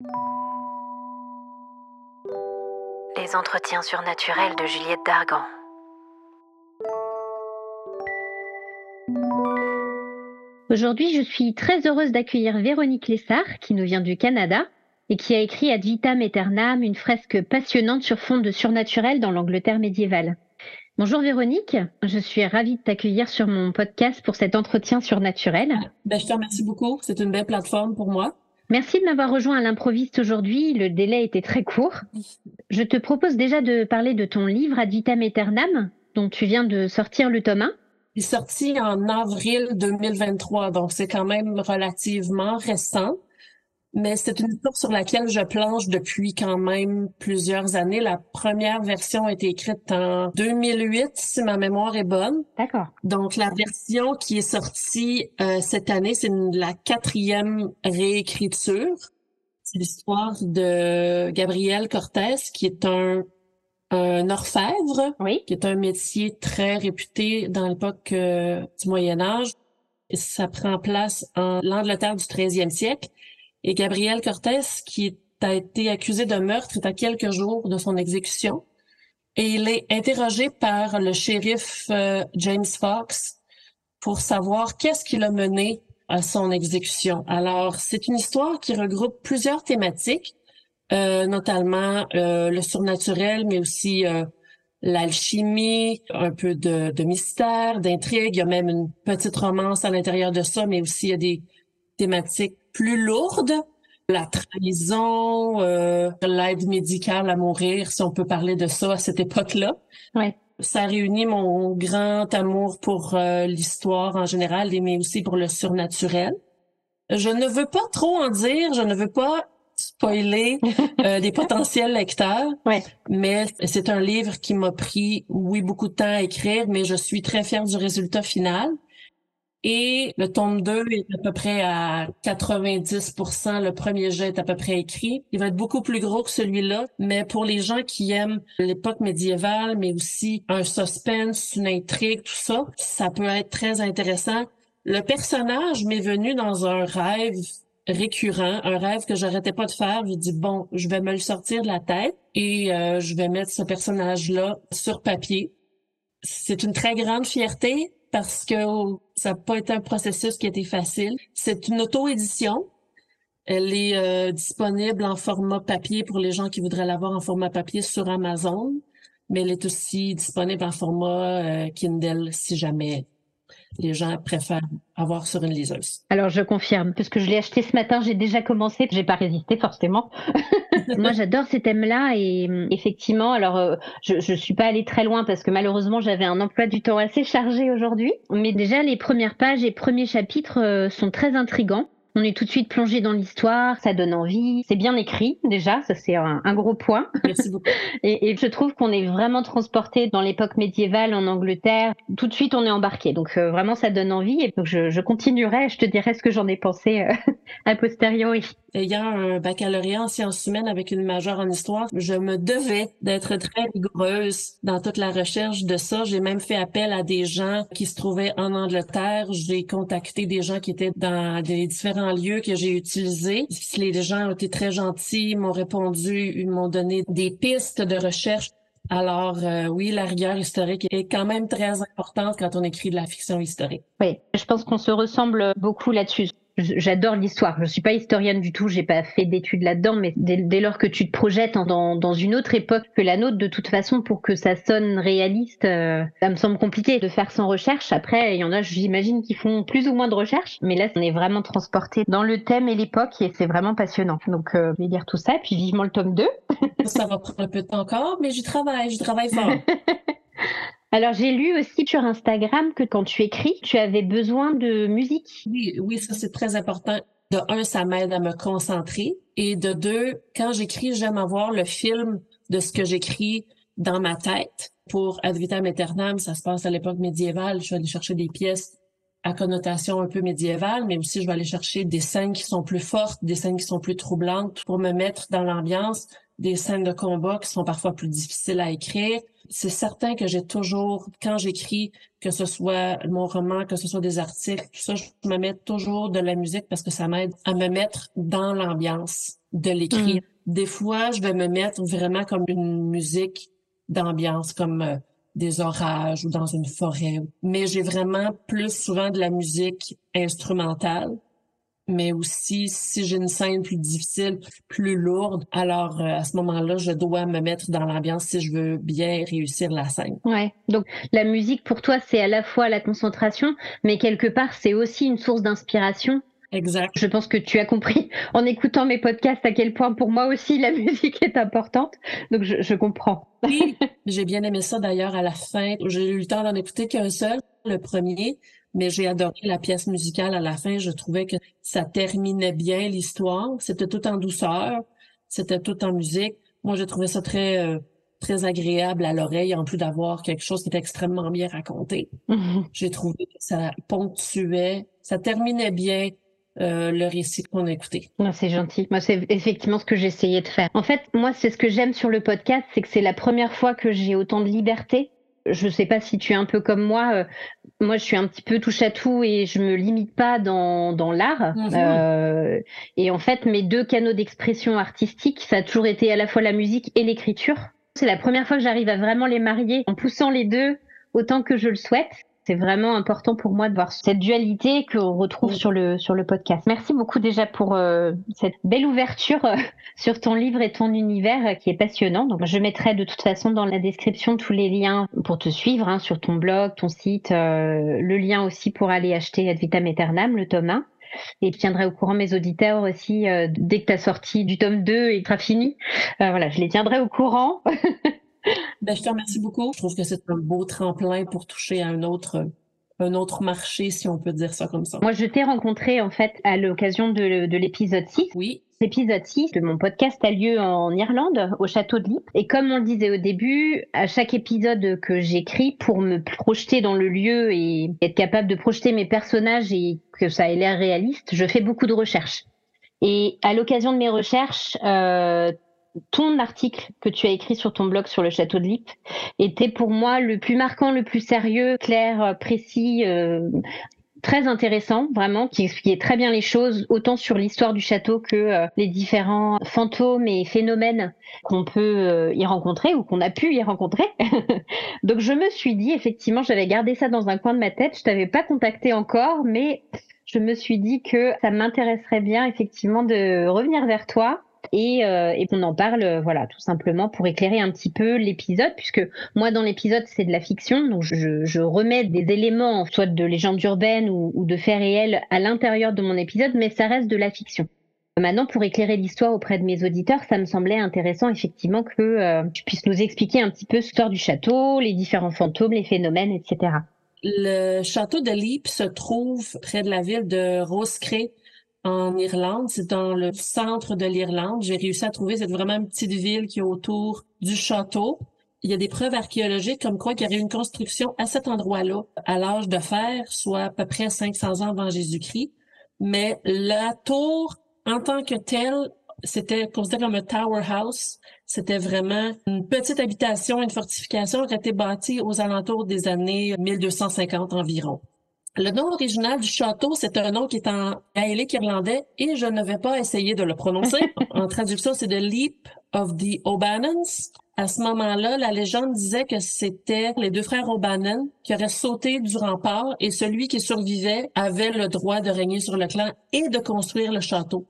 Les entretiens surnaturels de Juliette Dargan. Aujourd'hui, je suis très heureuse d'accueillir Véronique Lessard, qui nous vient du Canada et qui a écrit Ad vitam aeternam, une fresque passionnante sur fond de surnaturel dans l'Angleterre médiévale. Bonjour Véronique, je suis ravie de t'accueillir sur mon podcast pour cet entretien surnaturel. Ben, je te remercie beaucoup, c'est une belle plateforme pour moi. Merci de m'avoir rejoint à l'improviste aujourd'hui, le délai était très court. Je te propose déjà de parler de ton livre Ad vitam aeternam, dont tu viens de sortir le tome 1. Il est sorti en avril 2023, donc c'est quand même relativement récent. Mais c'est une histoire sur laquelle je planche depuis quand même plusieurs années. La première version a été écrite en 2008, si ma mémoire est bonne. D'accord. Donc la version qui est sortie euh, cette année, c'est la quatrième réécriture. C'est l'histoire de Gabriel Cortés, qui est un un orfèvre, Oui. qui est un métier très réputé dans l'époque euh, du Moyen Âge. Ça prend place en l'Angleterre du 13e siècle. Et Gabriel Cortés, qui a été accusé de meurtre, est à quelques jours de son exécution. Et il est interrogé par le shérif euh, James Fox pour savoir qu'est-ce qui l'a mené à son exécution. Alors, c'est une histoire qui regroupe plusieurs thématiques, euh, notamment euh, le surnaturel, mais aussi euh, l'alchimie, un peu de, de mystère, d'intrigue. Il y a même une petite romance à l'intérieur de ça, mais aussi il y a des thématiques plus lourdes. La trahison, euh, l'aide médicale à mourir, si on peut parler de ça à cette époque-là. Ouais. Ça réunit mon grand amour pour euh, l'histoire en général, mais aussi pour le surnaturel. Je ne veux pas trop en dire, je ne veux pas spoiler euh, des potentiels lecteurs, Ouais. mais c'est un livre qui m'a pris, oui, beaucoup de temps à écrire, mais je suis très fière du résultat final. Et le tome 2 est à peu près à 90% Le premier jet est à peu près écrit. Il va être beaucoup plus gros que celui-là, mais pour les gens qui aiment l'époque médiévale, mais aussi un suspense, une intrigue, tout ça, ça peut être très intéressant. Le personnage m'est venu dans un rêve récurrent, un rêve que j'arrêtais pas de faire. J'ai dit bon, je vais me le sortir de la tête et euh, je vais mettre ce personnage-là sur papier. C'est une très grande fierté parce que ça n'a pas été un processus qui a été facile. C'est une auto-édition. Elle est euh, disponible en format papier pour les gens qui voudraient l'avoir en format papier sur Amazon, mais elle est aussi disponible en format euh, Kindle si jamais les gens préfèrent avoir sur une liseuse. Alors je confirme, puisque je l'ai acheté ce matin, j'ai déjà commencé, j'ai pas résisté forcément. Moi j'adore ces thèmes-là et hum, effectivement, alors euh, je, je suis pas allée très loin parce que malheureusement j'avais un emploi du temps assez chargé aujourd'hui, mais déjà les premières pages et premiers chapitres euh, sont très intrigants. On est tout de suite plongé dans l'histoire, ça donne envie, c'est bien écrit déjà, ça c'est un, un gros point. Merci beaucoup. Et, et je trouve qu'on est vraiment transporté dans l'époque médiévale en Angleterre. Tout de suite, on est embarqué. Donc euh, vraiment, ça donne envie. Et donc je, je continuerai. Je te dirai ce que j'en ai pensé euh, a posteriori. Ayant un baccalauréat en sciences humaines avec une majeure en histoire, je me devais d'être très rigoureuse dans toute la recherche de ça. J'ai même fait appel à des gens qui se trouvaient en Angleterre. J'ai contacté des gens qui étaient dans des différents lieux que j'ai utilisés. Les gens ont été très gentils, m'ont répondu, ils m'ont donné des pistes de recherche. Alors euh, oui, la rigueur historique est quand même très importante quand on écrit de la fiction historique. Oui, je pense qu'on se ressemble beaucoup là-dessus. J'adore l'histoire. Je suis pas historienne du tout. J'ai pas fait d'études là-dedans, mais dès, dès, lors que tu te projettes dans, dans, une autre époque que la nôtre, de toute façon, pour que ça sonne réaliste, euh, ça me semble compliqué de faire sans recherche. Après, il y en a, j'imagine, qui font plus ou moins de recherche, mais là, on est vraiment transporté dans le thème et l'époque, et c'est vraiment passionnant. Donc, euh, je vais lire tout ça, puis vivement le tome 2. ça va prendre un peu de temps encore, mais j'y travaille, j'y travaille fort. Alors j'ai lu aussi sur Instagram que quand tu écris, tu avais besoin de musique. Oui, oui, ça c'est très important. De un, ça m'aide à me concentrer. Et de deux, quand j'écris, j'aime avoir le film de ce que j'écris dans ma tête. Pour Ad vitam aeternam, ça se passe à l'époque médiévale. Je vais aller chercher des pièces à connotation un peu médiévale, mais aussi je vais aller chercher des scènes qui sont plus fortes, des scènes qui sont plus troublantes pour me mettre dans l'ambiance des scènes de combat qui sont parfois plus difficiles à écrire. C'est certain que j'ai toujours, quand j'écris, que ce soit mon roman, que ce soit des articles, tout ça, je me mets toujours de la musique parce que ça m'aide à me mettre dans l'ambiance de l'écrire. Mm. Des fois, je vais me mettre vraiment comme une musique d'ambiance, comme euh, des orages ou dans une forêt. Mais j'ai vraiment plus souvent de la musique instrumentale mais aussi si j'ai une scène plus difficile, plus lourde, alors euh, à ce moment-là, je dois me mettre dans l'ambiance si je veux bien réussir la scène. Ouais. Donc la musique pour toi, c'est à la fois la concentration, mais quelque part, c'est aussi une source d'inspiration. Exact. Je pense que tu as compris en écoutant mes podcasts à quel point pour moi aussi la musique est importante. Donc je, je comprends. Oui, j'ai bien aimé ça d'ailleurs à la fin. J'ai eu le temps d'en écouter qu'un seul, le premier, mais j'ai adoré la pièce musicale à la fin. Je trouvais que ça terminait bien l'histoire. C'était tout en douceur, c'était tout en musique. Moi, j'ai trouvé ça très euh, très agréable à l'oreille, en plus d'avoir quelque chose qui était extrêmement bien raconté. J'ai trouvé que ça ponctuait, ça terminait bien euh, le récit qu'on a écouté. Non, c'est gentil. Moi, c'est effectivement ce que j'essayais de faire. En fait, moi, c'est ce que j'aime sur le podcast, c'est que c'est la première fois que j'ai autant de liberté je sais pas si tu es un peu comme moi. Euh, moi, je suis un petit peu touche à tout et je me limite pas dans, dans l'art. Mhm. Euh, et en fait, mes deux canaux d'expression artistique, ça a toujours été à la fois la musique et l'écriture. C'est la première fois que j'arrive à vraiment les marier en poussant les deux autant que je le souhaite. C'est vraiment important pour moi de voir cette dualité qu'on retrouve Oui. sur le sur le podcast. Merci beaucoup déjà pour euh, cette belle ouverture euh, sur ton livre et ton univers euh, qui est passionnant. Donc je mettrai de toute façon dans la description tous les liens pour te suivre hein, sur ton blog, ton site, le lien aussi pour aller acheter Ad Vitam Aeternam, le tome 1. Et je tiendrai au courant mes auditeurs aussi euh, dès que tu as sorti du tome 2 et que tu fini. Euh, voilà, je les tiendrai au courant. Ben, je te remercie beaucoup. Je trouve que c'est un beau tremplin pour toucher à un autre un autre marché, si on peut dire ça comme ça. Moi, je t'ai rencontré en fait à l'occasion de, de l'épisode 6 Oui, L'épisode 6 de mon podcast a lieu en Irlande, au château de Lippe. Et comme on le disait au début, à chaque épisode que j'écris, pour me projeter dans le lieu et être capable de projeter mes personnages et que ça ait l'air réaliste, je fais beaucoup de recherches. Et à l'occasion de mes recherches, euh, ton article que tu as écrit sur ton blog sur le château de Lippe était pour moi le plus marquant, le plus sérieux, clair, précis, euh, très intéressant, vraiment, qui expliquait très bien les choses, autant sur l'histoire du château que euh, les différents fantômes et phénomènes qu'on peut euh, y rencontrer ou qu'on a pu y rencontrer. Donc je me suis dit, effectivement, j'avais gardé ça dans un coin de ma tête, je t'avais pas contacté encore, mais je me suis dit que ça m'intéresserait bien, effectivement, de revenir vers toi et, euh, et qu'on en parle, euh, voilà, tout simplement pour éclairer un petit peu l'épisode, puisque moi dans l'épisode c'est de la fiction, donc je, remets des éléments, soit de légendes urbaines ou, de faits réels à l'intérieur de mon épisode, mais ça reste de la fiction. Maintenant, pour éclairer l'histoire auprès de mes auditeurs, ça me semblait intéressant effectivement que euh, tu puisses nous expliquer un petit peu l'histoire du château, les différents fantômes, les phénomènes, etc. le château de Leap se trouve près de la ville de Roscrea en Irlande. C'est dans le centre de l'Irlande. J'ai réussi à trouver cette vraiment une petite ville qui est autour du château. Il y a des preuves archéologiques comme quoi qu'il y aurait une construction à cet endroit-là à l'âge de fer, soit à peu près 500 ans avant Jésus-Christ. Mais la tour, en tant que telle, c'était considéré comme un tower house. C'était vraiment une petite habitation, une fortification qui a été bâtie aux alentours des années 1250 environ. Le nom original du château, c'est un nom qui est en gaélique irlandais et je ne vais pas essayer de le prononcer. en traduction, c'est The Leap of the O'Bannons. À ce moment-là, la légende disait que c'était les deux frères O'Bannon qui auraient sauté du rempart et celui qui survivait avait le droit de régner sur le clan et de construire le château.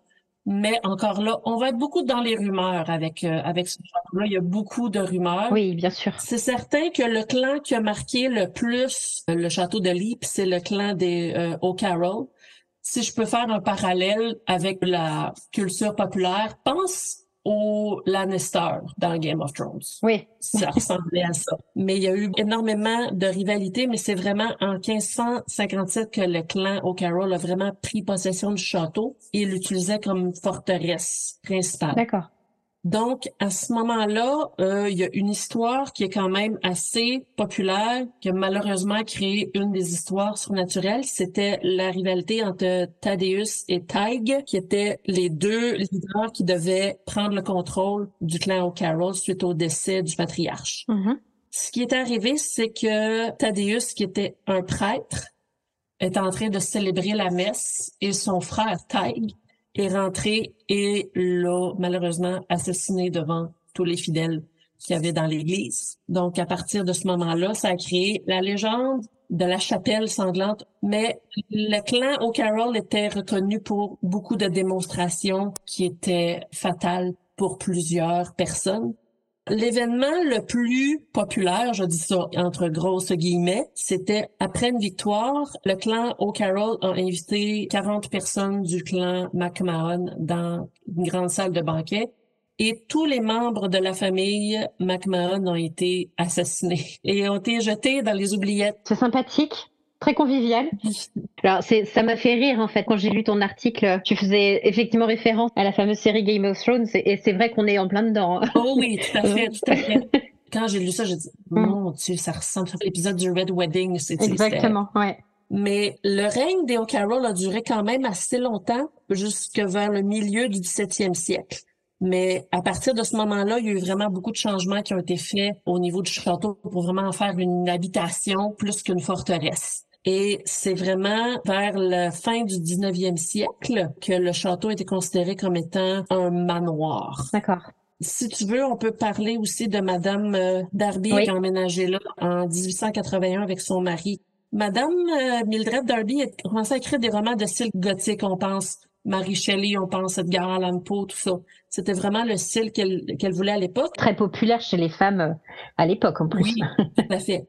Mais encore là, on va être beaucoup dans les rumeurs avec euh, avec ce château-là. Il y a beaucoup de rumeurs. Oui, bien sûr. C'est certain que le clan qui a marqué le plus euh, le château de Leap, c'est le clan des euh, O'Carroll. Si je peux faire un parallèle avec la culture populaire, pense aux Lannister dans Game of Thrones. Oui, Ça ressemblait à ça. Mais il y a eu énormément de rivalités, mais c'est vraiment en 1557 que le clan O'Carroll a vraiment pris possession du château et l'utilisait comme forteresse principale. d'accord. Donc, à ce moment-là, euh, il y a une histoire qui est quand même assez populaire, qui a malheureusement créé une des histoires surnaturelles. C'était la rivalité entre Thaddeus et Tig, qui étaient les deux leaders qui devaient prendre le contrôle du clan O'Carroll suite au décès du patriarche. Mhm. Ce qui est arrivé, c'est que Thaddeus, qui était un prêtre, est en train de célébrer la messe et son frère Tig est rentré et l'a malheureusement assassiné devant tous les fidèles qu'il y avait dans l'église. Donc, à partir de ce moment-là, ça a créé la légende de la chapelle sanglante. Mais le clan O'Carroll était reconnu pour beaucoup de démonstrations qui étaient fatales pour plusieurs personnes. L'événement le plus populaire, je dis ça entre grosses guillemets, c'était après une victoire, le clan O'Carroll a invité 40 personnes du clan McMahon dans une grande salle de banquet et tous les membres de la famille McMahon ont été assassinés et ont été jetés dans les oubliettes. C'est sympathique. Très convivial. Alors, c'est, ça m'a fait rire, en fait, quand j'ai lu ton article. Tu faisais effectivement référence à la fameuse série Game of Thrones, et c'est vrai qu'on est en plein dedans. hein. Oh oui, tout à fait, tout à fait. Quand j'ai lu ça, j'ai dit, mon Dieu, ça ressemble à l'épisode du Red Wedding. C'est, c'est- Exactement, ouais. Mais le règne des O'Carroll a duré quand même assez longtemps, jusque vers le milieu du 17e siècle. Mais à partir de ce moment-là, il y a eu vraiment beaucoup de changements qui ont été faits au niveau du château pour vraiment en faire une habitation plus qu'une forteresse. Et c'est vraiment vers la fin du 19e siècle que le château était considéré comme étant un manoir. D'accord. Si tu veux, on peut parler aussi de Madame euh, Darby Oui. qui a emménagé là en 1881 avec son mari. Madame euh, Mildred Darby a commencé à écrire des romans de style gothique. On pense Marie Shelley, on pense Edgar Allan Poe, tout ça. C'était vraiment le style qu'elle qu'elle voulait à l'époque. Très populaire chez les femmes euh, à l'époque, en plus. Oui, tout à fait.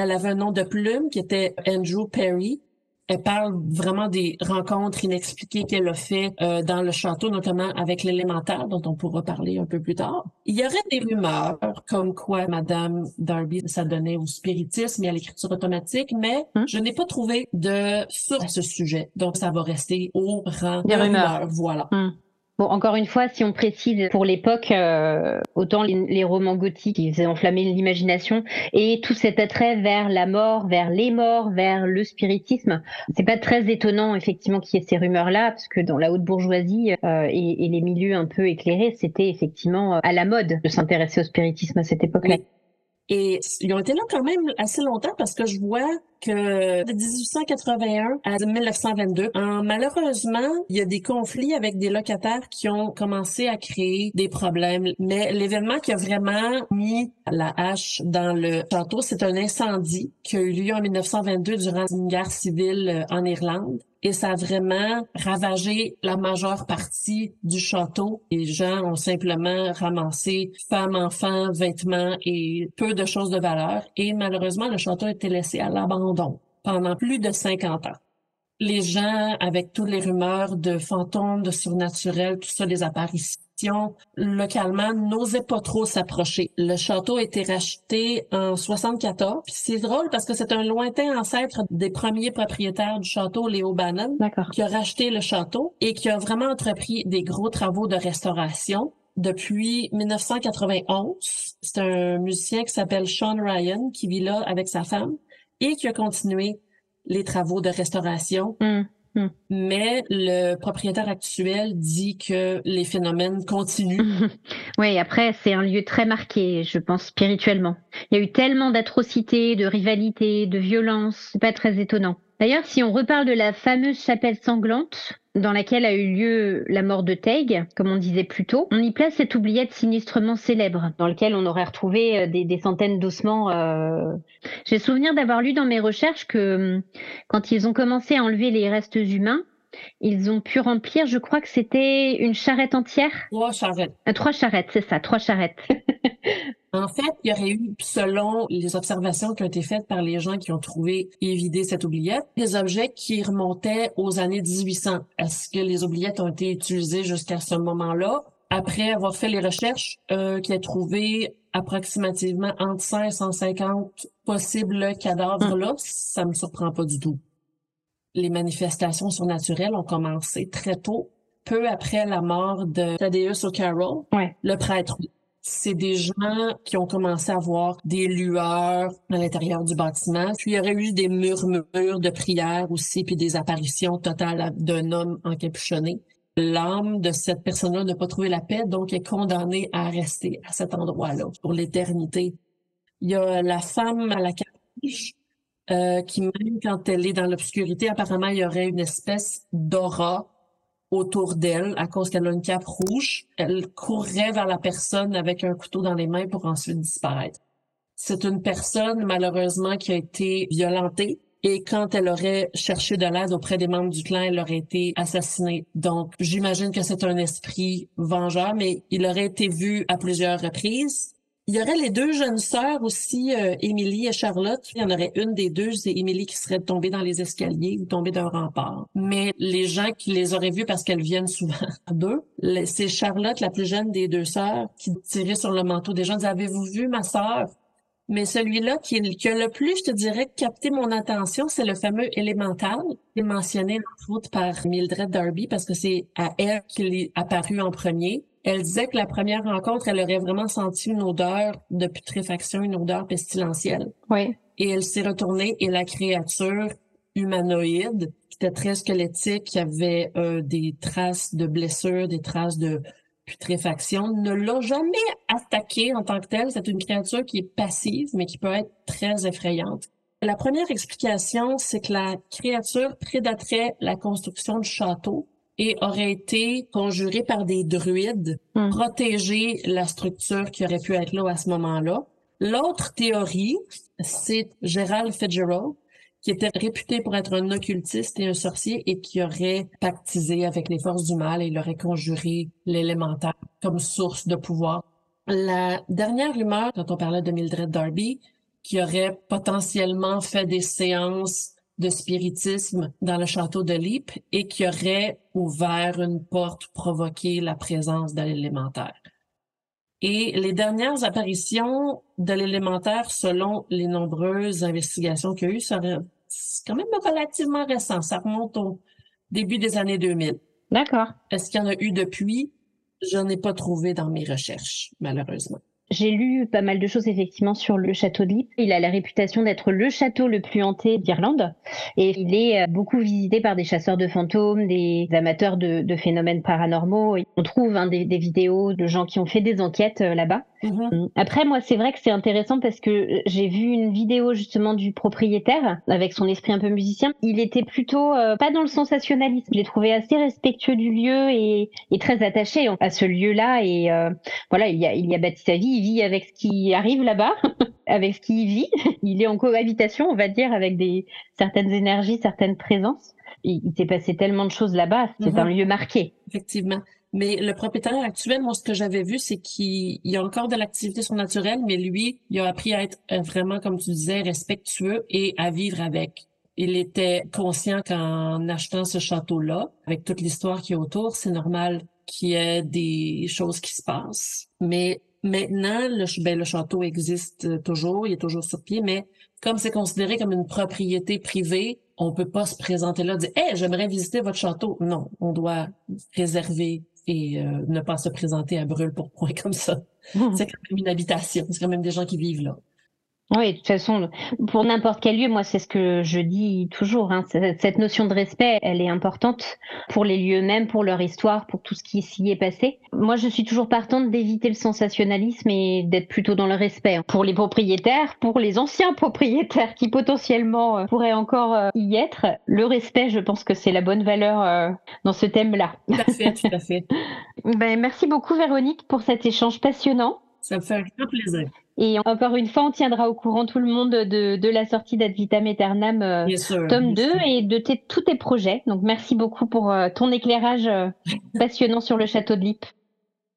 Elle avait un nom de plume qui était Andrew Perry. Elle parle vraiment des rencontres inexpliquées qu'elle a fait euh, dans le château, notamment avec l'élémentaire, dont on pourra parler un peu plus tard. Il y aurait des rumeurs comme quoi Madame Darby s'adonnait au spiritisme et à l'écriture automatique, mais Hum. je n'ai pas trouvé de source à ce sujet. Donc, ça va rester au rang Des de rumeurs. rumeurs. Voilà. Bon, encore une fois, si on précise pour l'époque, euh, autant les, romans gothiques qui faisaient enflammer l'imagination et tout cet attrait vers la mort, vers les morts, vers le spiritisme, c'est pas très étonnant effectivement qu'il y ait ces rumeurs-là, parce que dans la haute bourgeoisie euh, et, les milieux un peu éclairés, c'était effectivement euh, à la mode de s'intéresser au spiritisme à cette époque-là. Et ils ont été là quand même assez longtemps parce que je vois que de 1881 à 1922, hein, malheureusement, il y a des conflits avec des locataires qui ont commencé à créer des problèmes. Mais l'événement qui a vraiment mis la hache dans le château, c'est un incendie qui a eu lieu en 1922 durant une guerre civile euh, en Irlande. Et ça a vraiment ravagé la majeure partie du château. Les gens ont simplement ramassé femmes, enfants, vêtements et peu de choses de valeur. Et malheureusement, le château a été laissé à l'abandon pendant plus de 50 ans. Les gens, avec toutes les rumeurs de fantômes, de surnaturels, tout ça, des apparitions, localement, n'osaient pas trop s'approcher. Le château a été racheté en 74. Puis c'est drôle parce que c'est un lointain ancêtre des premiers propriétaires du château, Léo Bannon, qui a racheté le château et qui a vraiment entrepris des gros travaux de restauration. Depuis 1991, c'est un musicien qui s'appelle Sean Ryan qui vit là avec sa femme et qui a continué les travaux de restauration. Hum. Mais le propriétaire actuel dit que les phénomènes continuent. Oui, après, c'est un lieu très marqué, je pense, spirituellement. Il y a eu tellement d'atrocités, de rivalités, de violences, c'est pas très étonnant. D'ailleurs, si on reparle de la fameuse chapelle sanglante, dans laquelle a eu lieu la mort de Teig, comme on disait plus tôt, on y place cette oubliette sinistrement célèbre, dans lequel on aurait retrouvé euh, des, des centaines d'ossements. euh. J'ai souvenir d'avoir lu dans mes recherches que hum, quand ils ont commencé à enlever les restes humains, ils ont pu remplir, je crois que c'était une charrette entière. Trois charrettes. Euh, trois charrettes, c'est ça, trois charrettes. En fait, il y aurait eu, selon les observations qui ont été faites par les gens qui ont trouvé et vidé cette oubliette, des objets qui remontaient aux années 1800. Est-ce que les oubliettes ont été utilisées jusqu'à ce moment-là? Après avoir fait les recherches, euh, qui a trouvé approximativement entre 100 et 150 possibles cadavres là, ça me surprend pas du tout. Les manifestations surnaturelles ont commencé très tôt peu après la mort de Thaddeus O'Carroll, Ouais. le prêtre. C'est des gens qui ont commencé à voir des lueurs à l'intérieur du bâtiment. Puis il y aurait eu des murmures de prières aussi, puis des apparitions totales d'un homme encapuchonné. L'âme de cette personne-là n'a pas trouvé la paix, donc est condamnée à rester à cet endroit-là pour l'éternité. Il y a la femme à la capuche euh, qui, même quand elle est dans l'obscurité, apparemment, il y aurait une espèce d'aura autour d'elle à cause qu'elle a une cape rouge. Elle courrait vers la personne avec un couteau dans les mains pour ensuite disparaître. C'est une personne, malheureusement, qui a été violentée et quand elle aurait cherché de l'aide auprès des membres du clan, elle aurait été assassinée. Donc, j'imagine que c'est un esprit vengeur, mais il aurait été vu à plusieurs reprises. Il y aurait les deux jeunes sœurs aussi, euh, Émilie et Charlotte. Il y en aurait une des deux, c'est Émilie qui serait tombée dans les escaliers ou tombée d'un rempart. Mais les gens qui les auraient vues parce qu'elles viennent souvent d'eux, le- c'est Charlotte, la plus jeune des deux sœurs, qui tirait sur le manteau des gens, avez-vous vu ma sœur? Mais celui-là qui, a le plus, je te dirais, capté mon attention, c'est le fameux élémental, qui est mentionné entre autres par Mildred Darby, parce que c'est à elle qu'il est apparu en premier. Elle disait que la première rencontre, elle aurait vraiment senti une odeur de putréfaction, une odeur pestilentielle. Ouais. Et elle s'est retournée et la créature humanoïde, qui était très squelettique, qui avait euh, des traces de blessures, des traces de putréfaction, ne l'a jamais attaquée en tant que telle. C'est une créature qui est passive, mais qui peut être très effrayante. La première explication, c'est que la créature prédaterait la construction du château et aurait été conjurée par des druides, Hmm. protéger la structure qui aurait pu être là à ce moment-là. L'autre théorie, c'est Gerald Fitzgerald, qui était réputé pour être un occultiste et un sorcier et qui aurait pactisé avec les forces du mal et il aurait conjuré l'élémentaire comme source de pouvoir. La dernière rumeur, quand on parlait de Mildred Darby, qui aurait potentiellement fait des séances de spiritisme dans le château de Lippe et qui aurait ouvert une porte, provoqué la présence de l'élémentaire. Et les dernières apparitions de l'élémentaire, selon les nombreuses investigations qu'il y a eu, seraient- c'est quand même relativement récent. Ça remonte au début des années 2000. D'accord. Est-ce qu'il y en a eu depuis? Je n'ai pas trouvé dans mes recherches, malheureusement. J'ai lu pas mal de choses effectivement sur le château de Lippe. Il a la réputation d'être le château le plus hanté d'Irlande et il est euh, beaucoup visité par des chasseurs de fantômes, des amateurs de, de phénomènes paranormaux. On trouve hein, des, des vidéos de gens qui ont fait des enquêtes euh, là-bas. Mhm. Après, moi, c'est vrai que c'est intéressant parce que euh, j'ai vu une vidéo justement du propriétaire avec son esprit un peu musicien. Il était plutôt euh, pas dans le sensationnalisme. Je l'ai trouvé assez respectueux du lieu et, et très attaché à ce lieu-là. Et euh, voilà, il y, a, il y a bâti sa vie. Il vit avec ce qui arrive là-bas, avec ce qui vit. Il est en cohabitation, on va dire, avec des certaines énergies, certaines présences. Il, il s'est passé tellement de choses là-bas. C'est Mhm. un lieu marqué. Effectivement. Mais le propriétaire actuel, moi, ce que j'avais vu, c'est qu'il il y a encore de l'activité surnaturelle, mais lui, il a appris à être euh, vraiment, comme tu disais, respectueux et à vivre avec. Il était conscient qu'en achetant ce château-là, avec toute l'histoire qui est autour, c'est normal qu'il y ait des choses qui se passent. Mais maintenant, le, ben, le château existe euh, toujours, il est toujours sur pied, mais comme c'est considéré comme une propriété privée, on peut pas se présenter là et dire Hey, j'aimerais visiter votre château. Non, on doit réserver et euh, ne pas se présenter à brûle pour point comme ça. C'est quand même une habitation, c'est quand même des gens qui vivent là. Oui, de toute façon, pour n'importe quel lieu, moi, c'est ce que je dis toujours. Hein, cette notion de respect, elle est importante pour les lieux mêmes, pour leur histoire, pour tout ce qui s'y est passé. Moi, je suis toujours partante d'éviter le sensationnalisme et d'être plutôt dans le respect hein, pour les propriétaires, pour les anciens propriétaires qui potentiellement euh, pourraient encore euh, y être. Le respect, je pense que c'est la bonne valeur euh, dans ce thème-là. Tout à fait, tout à fait. Ben, merci beaucoup, Véronique, pour cet échange passionnant. Ça me fait un grand plaisir. Et encore une fois, on tiendra au courant tout le monde de, de la sortie d'Ad Vitam Aeternam euh, tome bien 2 sûr. et de tes- tous tes projets. Donc merci beaucoup pour euh, ton éclairage euh, passionnant sur le château de Lippe.